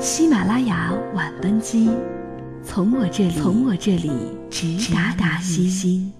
喜马拉雅晚班机，从我这里，从我这里直达达西西。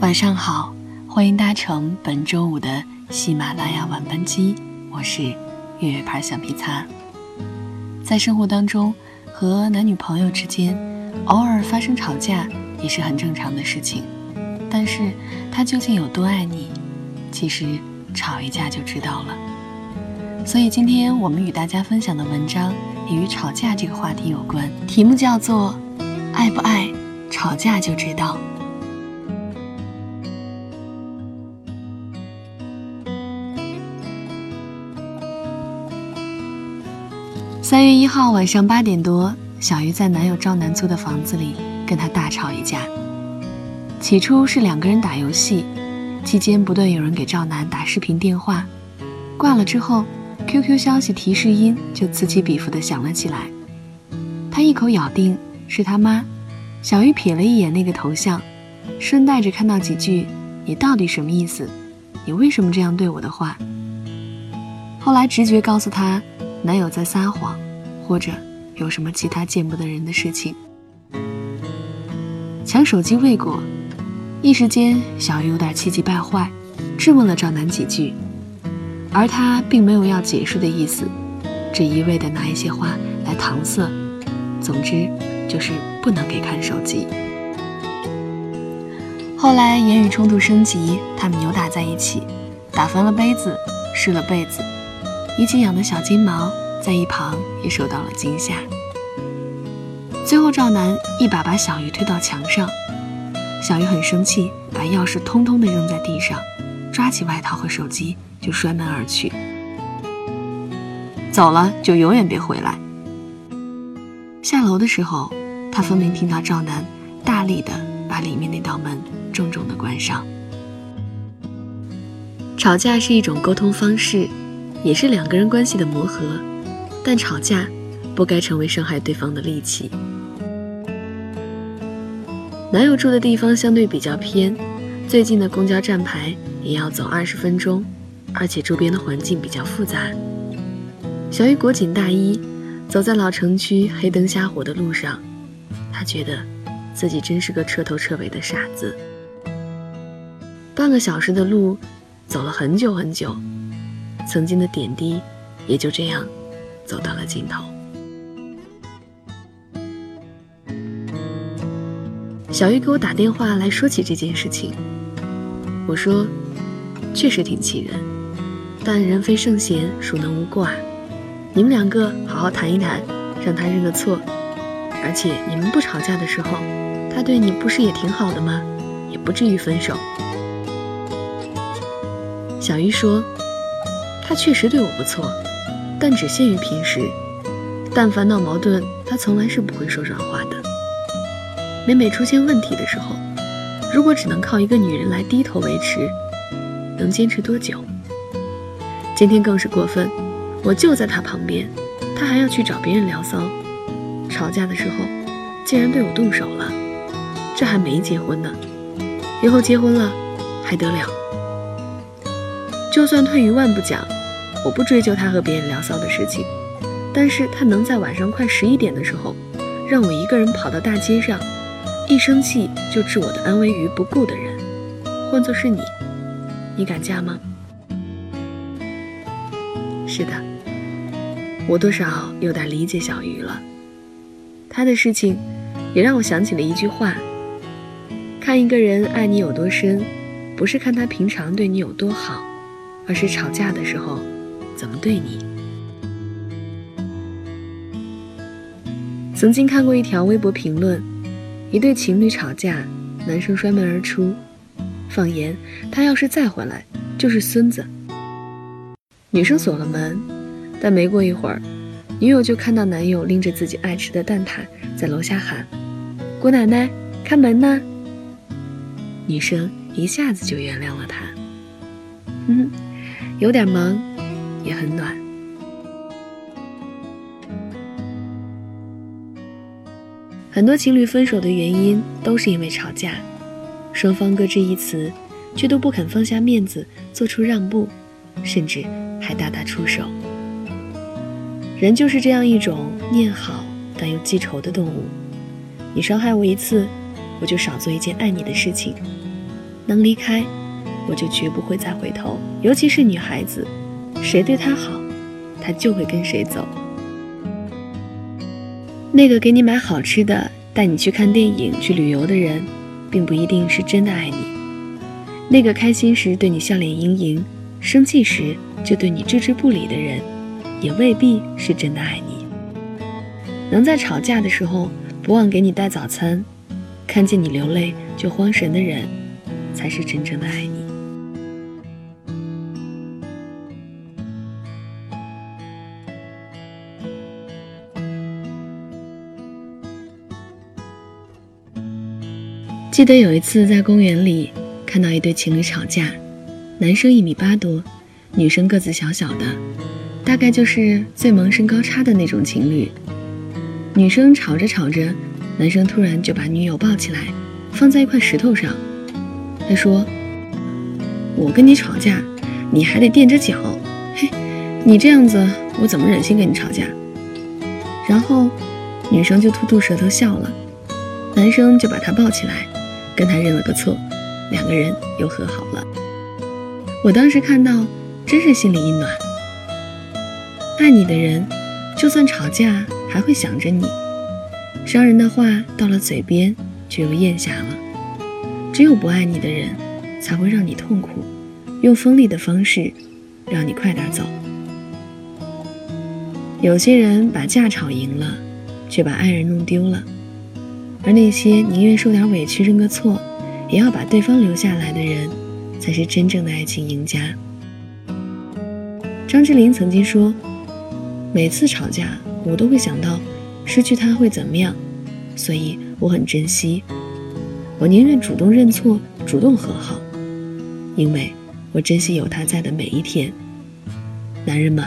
晚上好，欢迎搭乘本周五的喜马拉雅晚班机，我是月月牌橡皮擦。在生活当中，和男女朋友之间偶尔发生吵架也是很正常的事情。但是他究竟有多爱你，其实吵一架就知道了。所以今天我们与大家分享的文章也与吵架这个话题有关，题目叫做“爱不爱，吵架就知道”。三月一号晚上八点多，小鱼在男友赵楠租的房子里跟他大吵一架。起初是两个人打游戏，期间不断有人给赵楠打视频电话，挂了之后，QQ 消息提示音就此起彼伏的响了起来。他一口咬定是他妈，小鱼瞥了一眼那个头像，顺带着看到几句“你到底什么意思？你为什么这样对我的话？”后来直觉告诉他。男友在撒谎，或者有什么其他见不得人的事情。抢手机未果，一时间小鱼有点气急败坏，质问了赵楠几句，而他并没有要解释的意思，只一味的拿一些话来搪塞。总之就是不能给看手机。后来言语冲突升级，他们扭打在一起，打翻了杯子，湿了被子。一起养的小金毛在一旁也受到了惊吓。最后，赵楠一把把小鱼推到墙上，小鱼很生气，把钥匙通通的扔在地上，抓起外套和手机就摔门而去。走了就永远别回来。下楼的时候，他分明听到赵楠大力的把里面那道门重重的关上。吵架是一种沟通方式。也是两个人关系的磨合，但吵架不该成为伤害对方的利器。男友住的地方相对比较偏，最近的公交站牌也要走二十分钟，而且周边的环境比较复杂。小雨裹紧大衣，走在老城区黑灯瞎火的路上，她觉得自己真是个彻头彻尾的傻子。半个小时的路，走了很久很久。曾经的点滴，也就这样走到了尽头。小玉给我打电话来说起这件事情，我说：“确实挺气人，但人非圣贤，孰能无过啊？你们两个好好谈一谈，让他认个错。而且你们不吵架的时候，他对你不是也挺好的吗？也不至于分手。”小玉说。他确实对我不错，但只限于平时。但凡闹矛盾，他从来是不会说软话的。每每出现问题的时候，如果只能靠一个女人来低头维持，能坚持多久？今天更是过分，我就在他旁边，他还要去找别人聊骚。吵架的时候，竟然对我动手了，这还没结婚呢，以后结婚了，还得了？就算退一万步讲。我不追究他和别人聊骚的事情，但是他能在晚上快十一点的时候，让我一个人跑到大街上，一生气就置我的安危于不顾的人，换作是你，你敢嫁吗？是的，我多少有点理解小鱼了。他的事情，也让我想起了一句话：看一个人爱你有多深，不是看他平常对你有多好，而是吵架的时候。怎么对你？曾经看过一条微博评论，一对情侣吵架，男生摔门而出，放言他要是再回来就是孙子。女生锁了门，但没过一会儿，女友就看到男友拎着自己爱吃的蛋挞在楼下喊：“姑奶奶，开门呐！”女生一下子就原谅了他。嗯，有点忙，也很暖。很多情侣分手的原因都是因为吵架，双方各执一词，却都不肯放下面子，做出让步，甚至还大打出手。人就是这样一种念好但又记仇的动物。你伤害我一次，我就少做一件爱你的事情；能离开，我就绝不会再回头。尤其是女孩子，谁对他好，他就会跟谁走。那个给你买好吃的、带你去看电影、去旅游的人，并不一定是真的爱你。那个开心时对你笑脸盈盈，生气时就对你置之不理的人，也未必是真的爱你。能在吵架的时候不忘给你带早餐，看见你流泪就慌神的人，才是真正的爱你。记得有一次在公园里看到一对情侣吵架，男生一米八多，女生个子小小的，大概就是最萌身高差的那种情侣。女生吵着吵着，男生突然就把女友抱起来，放在一块石头上。他说：“我跟你吵架，你还得垫着脚，嘿，你这样子我怎么忍心跟你吵架？”然后女生就吐吐舌头笑了，男生就把她抱起来。跟他认了个错，两个人又和好了。我当时看到，真是心里一暖。爱你的人，就算吵架还会想着你；伤人的话到了嘴边，却又咽下了。只有不爱你的人，才会让你痛苦，用锋利的方式，让你快点走。有些人把架吵赢了，却把爱人弄丢了。而那些宁愿受点委屈、认个错，也要把对方留下来的人，才是真正的爱情赢家。张智霖曾经说：“每次吵架，我都会想到失去他会怎么样，所以我很珍惜。我宁愿主动认错、主动和好，因为我珍惜有他在的每一天。男人嘛，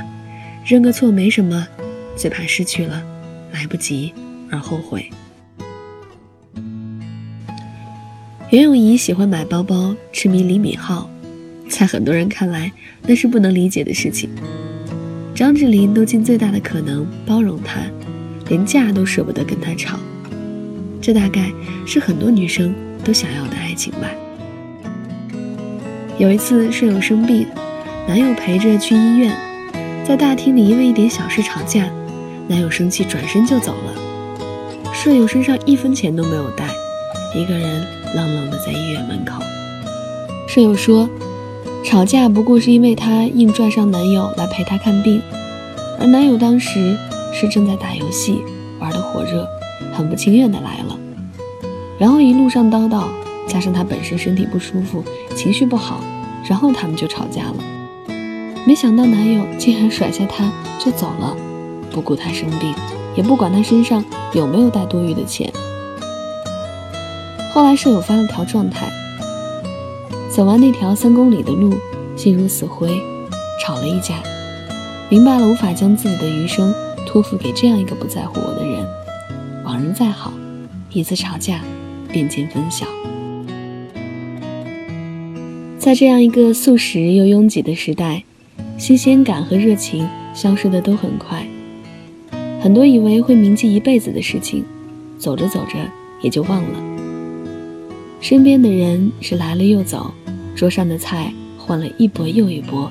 认个错没什么，最怕失去了，来不及而后悔。”袁咏仪喜欢买包包，痴迷李敏镐，在很多人看来，那是不能理解的事情。张智霖都尽最大的可能包容她，连架都舍不得跟她吵。这大概是很多女生都想要的爱情吧。有一次，舍友生病，男友陪着去医院，在大厅里因为一点小事吵架，男友生气转身就走了，舍友身上一分钱都没有带，一个人。冷冷的在医院门口，舍友说，吵架不过是因为她硬拽上男友来陪她看病，而男友当时是正在打游戏，玩的火热，很不情愿的来了，然后一路上叨叨，加上他本身身体不舒服，情绪不好，然后他们就吵架了。没想到男友竟然甩下她就走了，不顾她生病，也不管她身上有没有带多余的钱。后来舍友发了条状态：走完那条三公里的路，心如死灰，吵了一架，明白了无法将自己的余生托付给这样一个不在乎我的人。往人再好，一次吵架便见分晓。在这样一个速食又拥挤的时代，新鲜感和热情消失的都很快。很多以为会铭记一辈子的事情，走着走着也就忘了。身边的人是来了又走，桌上的菜换了一波又一波，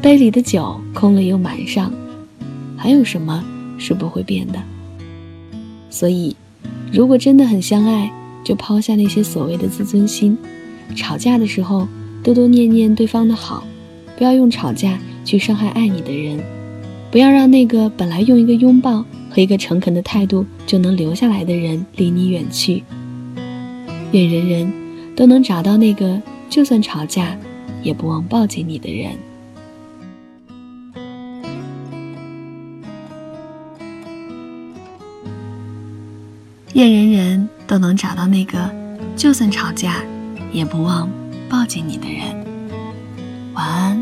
杯里的酒空了又满上，还有什么是不会变的？所以，如果真的很相爱，就抛下那些所谓的自尊心，吵架的时候多多念念对方的好，不要用吵架去伤害爱你的人，不要让那个本来用一个拥抱和一个诚恳的态度就能留下来的人离你远去。愿人人都能找到那个，就算吵架也不忘抱紧你的人。愿人人都能找到那个，就算吵架也不忘抱紧你的人。晚安。